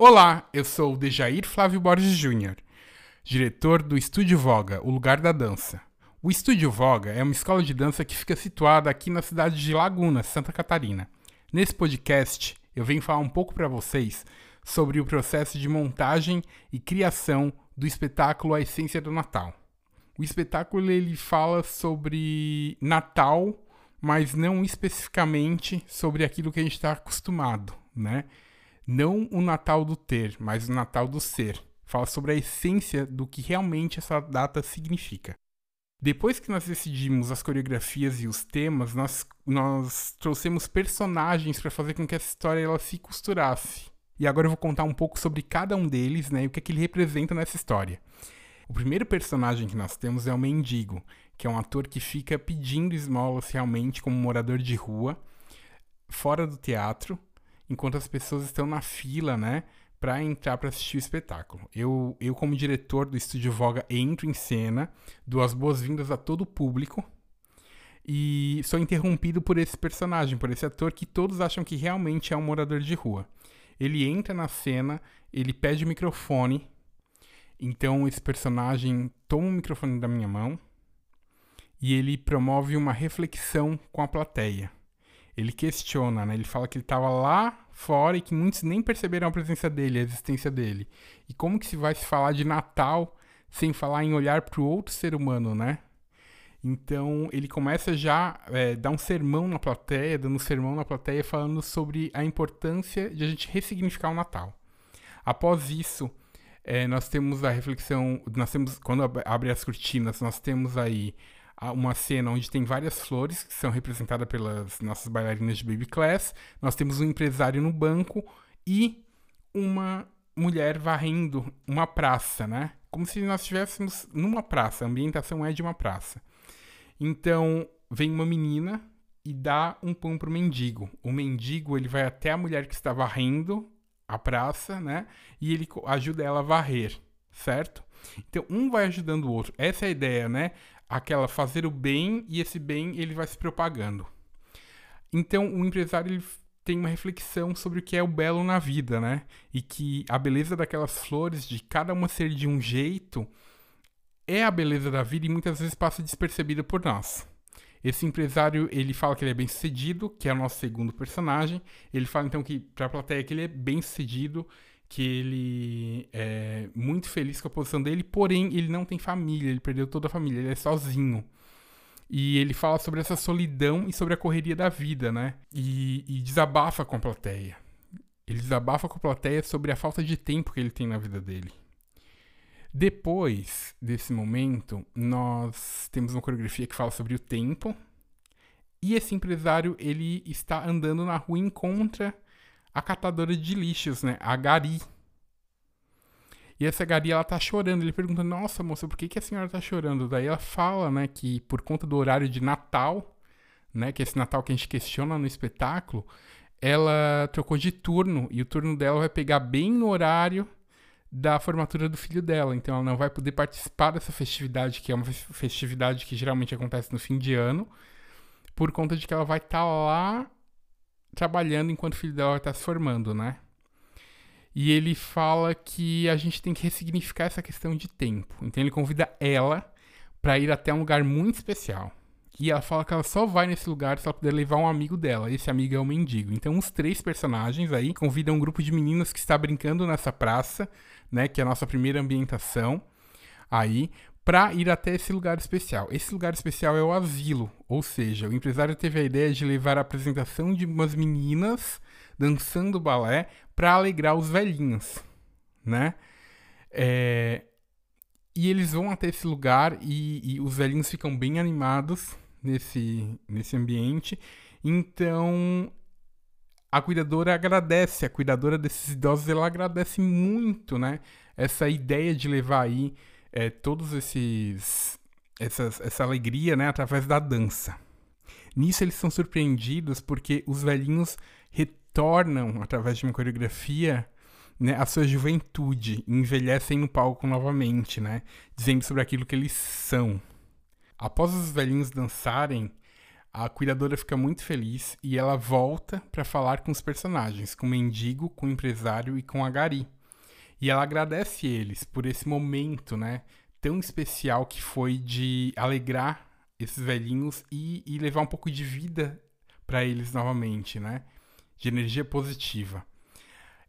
Olá, eu sou o Dejair Flávio Borges Júnior, diretor do Estúdio Voga, o lugar da dança. O Estúdio Voga é uma escola de dança que fica situada aqui na cidade de Laguna, Santa Catarina. Nesse podcast, eu venho falar um pouco para vocês sobre o processo de montagem e criação do espetáculo A Essência do Natal. O espetáculo ele fala sobre Natal, mas não especificamente sobre aquilo que a gente está acostumado, né? Não o Natal do ter, mas o Natal do ser. Fala sobre a essência do que realmente essa data significa. Depois que nós decidimos as coreografias e os temas, nós, nós trouxemos personagens para fazer com que essa história ela se costurasse. E agora eu vou contar um pouco sobre cada um deles né, e o que, é que ele representa nessa história. O primeiro personagem que nós temos é o Mendigo, que é um ator que fica pedindo esmolas realmente como morador de rua, fora do teatro, enquanto as pessoas estão na fila, né, para entrar para assistir o espetáculo. Eu, eu como diretor do Estúdio Voga entro em cena, dou as boas-vindas a todo o público e sou interrompido por esse personagem, por esse ator que todos acham que realmente é um morador de rua. Ele entra na cena, ele pede o microfone, então esse personagem toma o microfone da minha mão e ele promove uma reflexão com a plateia ele questiona, né? Ele fala que ele estava lá fora e que muitos nem perceberam a presença dele, a existência dele. E como que se vai se falar de Natal sem falar em olhar para o outro ser humano, né? Então ele começa já é, dar um sermão na plateia, dando um sermão na plateia falando sobre a importância de a gente ressignificar o Natal. Após isso, é, nós temos a reflexão, nós temos quando abre as cortinas, nós temos aí uma cena onde tem várias flores que são representadas pelas nossas bailarinas de baby class. Nós temos um empresário no banco e uma mulher varrendo uma praça, né? Como se nós estivéssemos numa praça. A ambientação é de uma praça. Então, vem uma menina e dá um pão pro mendigo. O mendigo, ele vai até a mulher que está varrendo a praça, né? E ele ajuda ela a varrer, certo? Então, um vai ajudando o outro. Essa é a ideia, né? Aquela fazer o bem e esse bem ele vai se propagando. Então o empresário ele tem uma reflexão sobre o que é o belo na vida, né? E que a beleza daquelas flores, de cada uma ser de um jeito, é a beleza da vida e muitas vezes passa despercebida por nós. Esse empresário, ele fala que ele é bem sucedido, que é o nosso segundo personagem. Ele fala então que para a plateia que ele é bem sucedido, que ele é muito feliz com a posição dele, porém ele não tem família, ele perdeu toda a família, ele é sozinho. E ele fala sobre essa solidão e sobre a correria da vida, né? E, e desabafa com a plateia. Ele desabafa com a plateia sobre a falta de tempo que ele tem na vida dele. Depois desse momento, nós temos uma coreografia que fala sobre o tempo. E esse empresário, ele está andando na rua e encontra a catadora de lixos, né? A Gari. E essa Gari, ela tá chorando. Ele pergunta, nossa, moça, por que, que a senhora tá chorando? Daí ela fala, né, que por conta do horário de Natal, né, que é esse Natal que a gente questiona no espetáculo, ela trocou de turno. E o turno dela vai pegar bem no horário da formatura do filho dela. Então ela não vai poder participar dessa festividade, que é uma festividade que geralmente acontece no fim de ano, por conta de que ela vai estar tá lá trabalhando enquanto o filho dela está se formando, né? E ele fala que a gente tem que ressignificar essa questão de tempo. Então ele convida ela para ir até um lugar muito especial. E ela fala que ela só vai nesse lugar se ela puder levar um amigo dela. Esse amigo é o mendigo. Então os três personagens aí convidam um grupo de meninas que está brincando nessa praça, né, que é a nossa primeira ambientação aí, para ir até esse lugar especial. Esse lugar especial é o asilo, ou seja, o empresário teve a ideia de levar a apresentação de umas meninas dançando balé para alegrar os velhinhos, né? É... E eles vão até esse lugar e, e, os velhinhos ficam bem animados nesse, nesse ambiente. Então a cuidadora agradece, a cuidadora desses idosos ela agradece muito, né? Essa ideia de levar aí é, todos esses essas, essa alegria, né, através da dança. Nisso eles são surpreendidos porque os velhinhos retornam através de uma coreografia né, a sua juventude, envelhecem no palco novamente, né, dizendo sobre aquilo que eles são. Após os velhinhos dançarem, a cuidadora fica muito feliz e ela volta para falar com os personagens, com o mendigo, com o empresário e com a Gari. E ela agradece eles por esse momento, né, tão especial que foi de alegrar esses velhinhos e, e levar um pouco de vida para eles novamente, né? De energia positiva.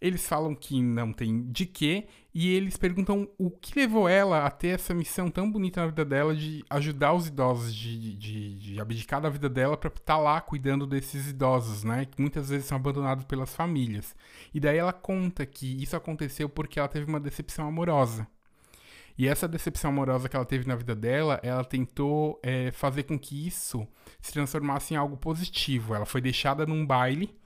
Eles falam que não tem de quê e eles perguntam o que levou ela a ter essa missão tão bonita na vida dela de ajudar os idosos, de, de, de abdicar da vida dela para estar tá lá cuidando desses idosos, né? Que muitas vezes são abandonados pelas famílias. E daí ela conta que isso aconteceu porque ela teve uma decepção amorosa. E essa decepção amorosa que ela teve na vida dela, ela tentou é, fazer com que isso se transformasse em algo positivo. Ela foi deixada num baile,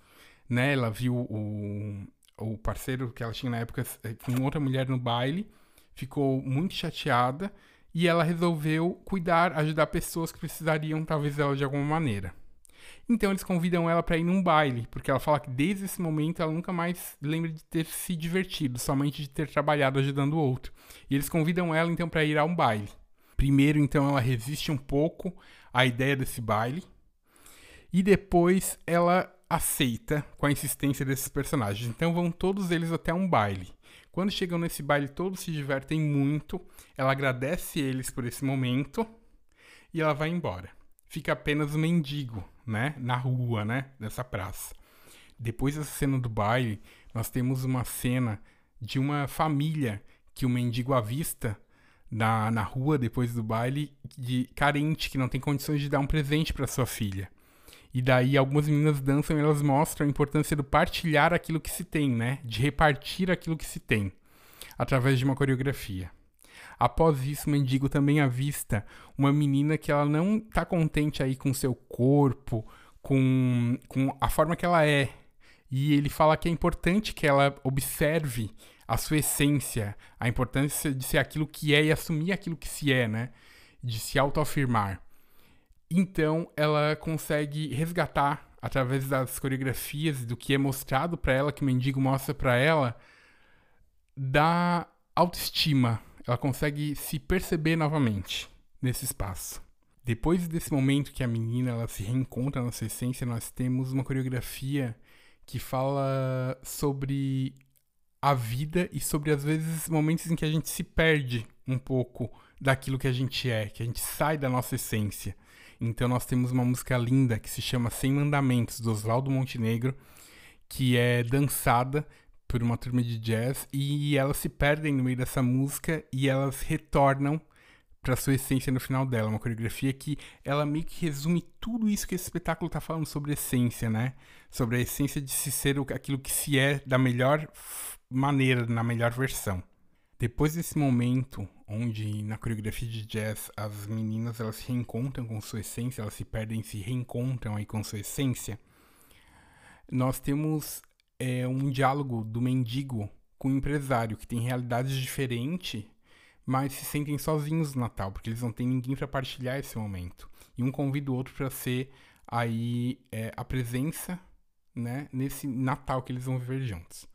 né? Ela viu o, o parceiro que ela tinha na época com outra mulher no baile, ficou muito chateada e ela resolveu cuidar, ajudar pessoas que precisariam talvez dela de alguma maneira. Então eles convidam ela para ir num baile, porque ela fala que desde esse momento ela nunca mais lembra de ter se divertido, somente de ter trabalhado ajudando o outro. E eles convidam ela então para ir a um baile. Primeiro, então, ela resiste um pouco à ideia desse baile, e depois ela aceita com a insistência desses personagens. Então vão todos eles até um baile. Quando chegam nesse baile, todos se divertem muito. Ela agradece eles por esse momento e ela vai embora. Fica apenas o mendigo, né, na rua, né, dessa praça. Depois dessa cena do baile, nós temos uma cena de uma família que o mendigo avista na, na rua depois do baile, de carente, que não tem condições de dar um presente para sua filha. E daí algumas meninas dançam e elas mostram a importância do partilhar aquilo que se tem, né? De repartir aquilo que se tem, através de uma coreografia. Após isso, o mendigo também avista uma menina que ela não está contente aí com seu corpo, com, com a forma que ela é. E ele fala que é importante que ela observe a sua essência, a importância de ser aquilo que é e assumir aquilo que se é, né? De se autoafirmar. Então ela consegue resgatar através das coreografias do que é mostrado para ela, que o mendigo mostra para ela, da autoestima. Ela consegue se perceber novamente nesse espaço. Depois desse momento que a menina ela se reencontra na sua essência, nós temos uma coreografia que fala sobre a vida e sobre às vezes momentos em que a gente se perde um pouco daquilo que a gente é, que a gente sai da nossa essência. Então nós temos uma música linda que se chama Sem Mandamentos, do Oswaldo Montenegro, que é dançada por uma turma de jazz e elas se perdem no meio dessa música e elas retornam para sua essência no final dela, uma coreografia que ela meio que resume tudo isso que esse espetáculo está falando sobre essência, né? Sobre a essência de se ser aquilo que se é da melhor maneira, na melhor versão. Depois desse momento, onde na coreografia de jazz as meninas elas se reencontram com sua essência, elas se perdem, se reencontram aí com sua essência, nós temos é, um diálogo do mendigo com o empresário que tem realidades diferentes, mas se sentem sozinhos no Natal porque eles não têm ninguém para partilhar esse momento. E um convida o outro para ser aí é, a presença, né, nesse Natal que eles vão viver juntos.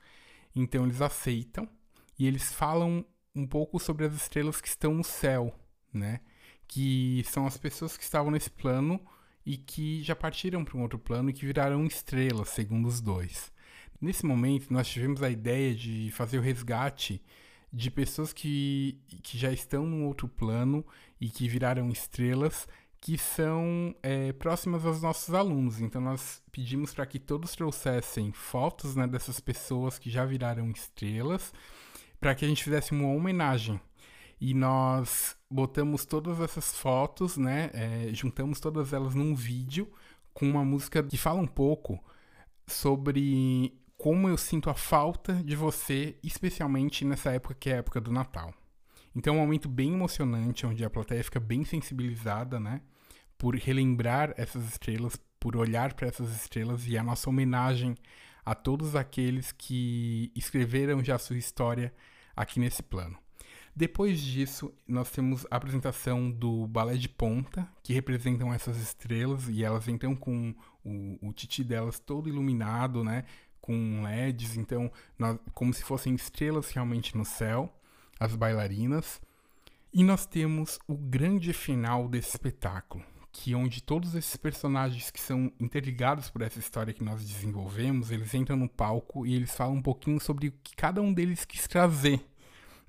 Então eles aceitam e eles falam um pouco sobre as estrelas que estão no céu, né? Que são as pessoas que estavam nesse plano e que já partiram para um outro plano e que viraram estrelas, segundo os dois. Nesse momento, nós tivemos a ideia de fazer o resgate de pessoas que, que já estão num outro plano e que viraram estrelas, que são é, próximas aos nossos alunos. Então, nós pedimos para que todos trouxessem fotos né, dessas pessoas que já viraram estrelas para que a gente fizesse uma homenagem. E nós botamos todas essas fotos, né? É, juntamos todas elas num vídeo com uma música que fala um pouco sobre como eu sinto a falta de você, especialmente nessa época que é a época do Natal. Então é um momento bem emocionante, onde a plateia fica bem sensibilizada, né? Por relembrar essas estrelas, por olhar para essas estrelas e a nossa homenagem a todos aqueles que escreveram já sua história aqui nesse plano. Depois disso, nós temos a apresentação do balé de ponta, que representam essas estrelas, e elas entram com o, o titi delas todo iluminado, né? Com LEDs, então, nós, como se fossem estrelas realmente no céu, as bailarinas. E nós temos o grande final desse espetáculo, que onde todos esses personagens que são interligados por essa história que nós desenvolvemos, eles entram no palco e eles falam um pouquinho sobre o que cada um deles quis trazer,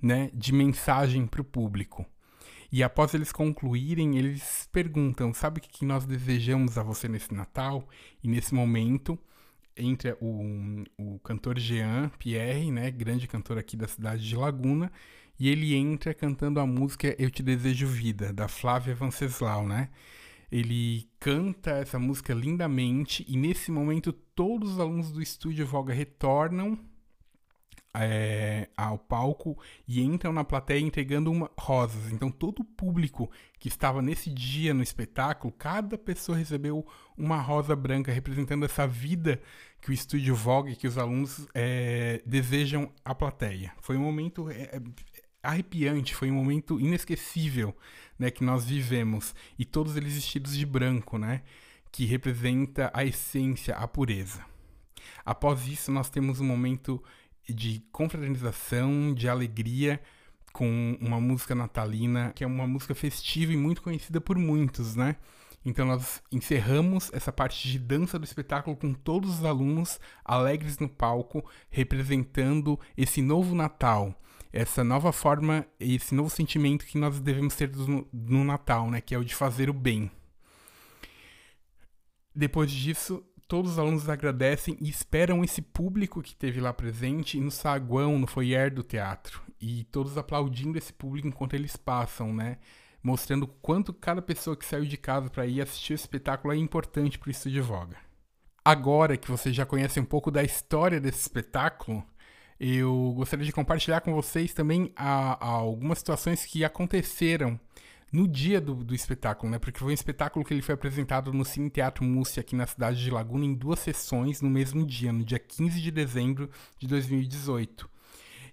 né, de mensagem para o público. E após eles concluírem, eles perguntam: sabe o que nós desejamos a você nesse Natal? E nesse momento entra o, o cantor Jean Pierre, né, grande cantor aqui da cidade de Laguna, e ele entra cantando a música Eu Te Desejo Vida, da Flávia Venceslau, né? Ele canta essa música lindamente e nesse momento todos os alunos do estúdio Voga retornam é, ao palco e entram na plateia entregando uma, rosas. Então, todo o público que estava nesse dia no espetáculo, cada pessoa recebeu uma rosa branca representando essa vida que o estúdio Vogue, que os alunos é, desejam à plateia. Foi um momento é, arrepiante, foi um momento inesquecível né, que nós vivemos. E todos eles vestidos de branco, né, que representa a essência, a pureza. Após isso, nós temos um momento de confraternização, de alegria, com uma música natalina, que é uma música festiva e muito conhecida por muitos, né? Então nós encerramos essa parte de dança do espetáculo com todos os alunos alegres no palco, representando esse novo Natal, essa nova forma, esse novo sentimento que nós devemos ter no, Natal, né? Que é o de fazer o bem. Depois disso, todos os alunos agradecem e esperam esse público que teve lá presente no saguão, no foyer do teatro. E todos aplaudindo esse público enquanto eles passam, né? Mostrando quanto cada pessoa que saiu de casa para ir assistir o espetáculo é importante para o Estúdio Voga. Agora que você já conhece um pouco da história desse espetáculo, eu gostaria de compartilhar com vocês também a, a algumas situações que aconteceram no dia do, do espetáculo, né? Porque foi um espetáculo que ele foi apresentado no Cine Teatro Múcia, aqui na cidade de Laguna, em duas sessões no mesmo dia, no dia 15 de dezembro de 2018.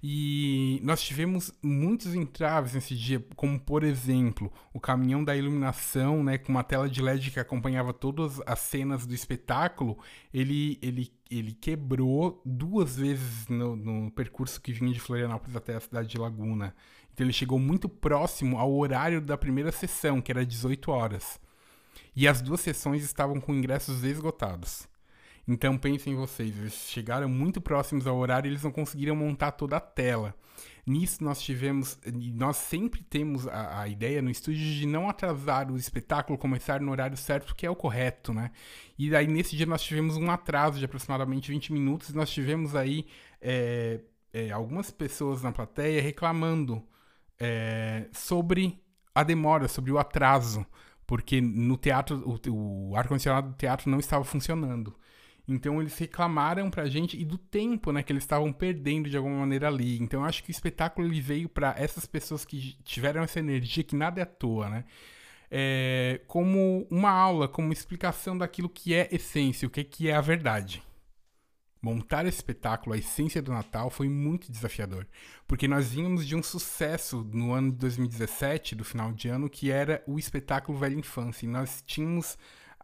E nós tivemos muitos entraves nesse dia, como por exemplo, o caminhão da iluminação, né, com uma tela de LED que acompanhava todas as cenas do espetáculo, ele, ele, ele quebrou duas vezes no, no percurso que vinha de Florianópolis até a cidade de Laguna. Então ele chegou muito próximo ao horário da primeira sessão, que era 18 horas. E as duas sessões estavam com ingressos esgotados. Então pensem vocês, eles chegaram muito próximos ao horário e eles não conseguiram montar toda a tela. Nisso nós tivemos, nós sempre temos a, a, ideia no estúdio de não atrasar o espetáculo, começar no horário certo, porque é o correto, né? E daí nesse dia nós tivemos um atraso de aproximadamente 20 minutos, nós tivemos aí é, é, algumas pessoas na plateia reclamando é, sobre a demora, sobre o atraso, porque no teatro, o, o ar-condicionado do teatro não estava funcionando. Então eles reclamaram pra gente e do tempo, né, que eles estavam perdendo de alguma maneira ali. Então eu acho que o espetáculo ele veio para essas pessoas que tiveram essa energia que nada é à toa, né? É, como uma aula, como explicação daquilo que é essência, o que, que é a verdade. Montar esse espetáculo, a essência do Natal, foi muito desafiador, porque nós vínhamos de um sucesso no ano de 2017, do final de ano, que era o espetáculo Velha Infância. E nós tínhamos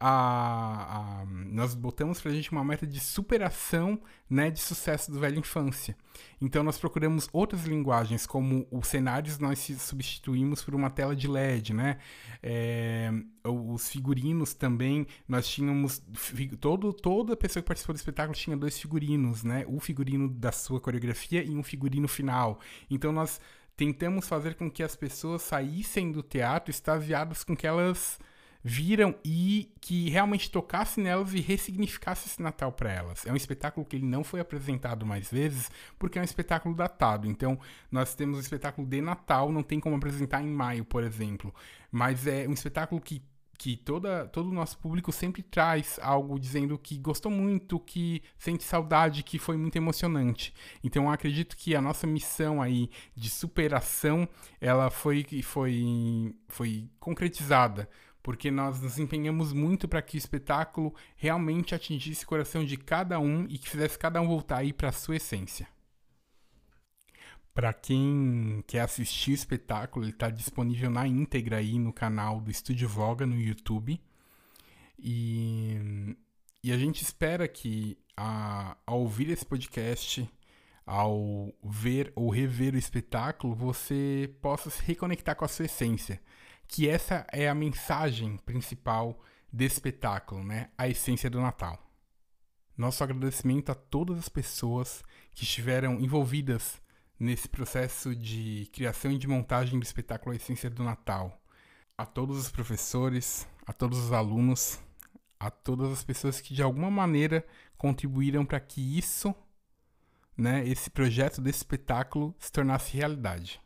a, a, nós botamos pra gente uma meta de superação né, de sucesso do Velha Infância. Então nós procuramos outras linguagens, como os cenários nós substituímos por uma tela de LED, né? É, os figurinos também, nós tínhamos todo, toda pessoa que participou do espetáculo tinha dois figurinos, né? O figurino da sua coreografia e um figurino final. Então nós tentamos fazer com que as pessoas saíssem do teatro extasiadas com que elas viram e que realmente tocasse nelas e ressignificasse esse Natal para elas. É um espetáculo que ele não foi apresentado mais vezes porque é um espetáculo datado. Então, nós temos um espetáculo de Natal, não tem como apresentar em maio, por exemplo. Mas é um espetáculo que que toda, todo o nosso público sempre traz algo dizendo que gostou muito, que sente saudade, que foi muito emocionante. Então acredito que a nossa missão aí de superação, ela foi, foi, foi concretizada porque nós nos empenhamos muito para que o espetáculo realmente atingisse o coração de cada um e que fizesse cada um voltar aí para a sua essência. Para quem quer assistir o espetáculo, ele está disponível na íntegra aí no canal do Estúdio Voga no YouTube. E, e a gente espera que a, ao ouvir esse podcast, ao ver ou rever o espetáculo, você possa se reconectar com a sua essência que essa é a mensagem principal desse espetáculo, né? A essência do Natal. Nosso agradecimento a todas as pessoas que estiveram envolvidas nesse processo de criação e de montagem do espetáculo A Essência do Natal. A todos os professores, a todos os alunos, a todas as pessoas que de alguma maneira contribuíram para que isso, né, esse projeto desse espetáculo se tornasse realidade.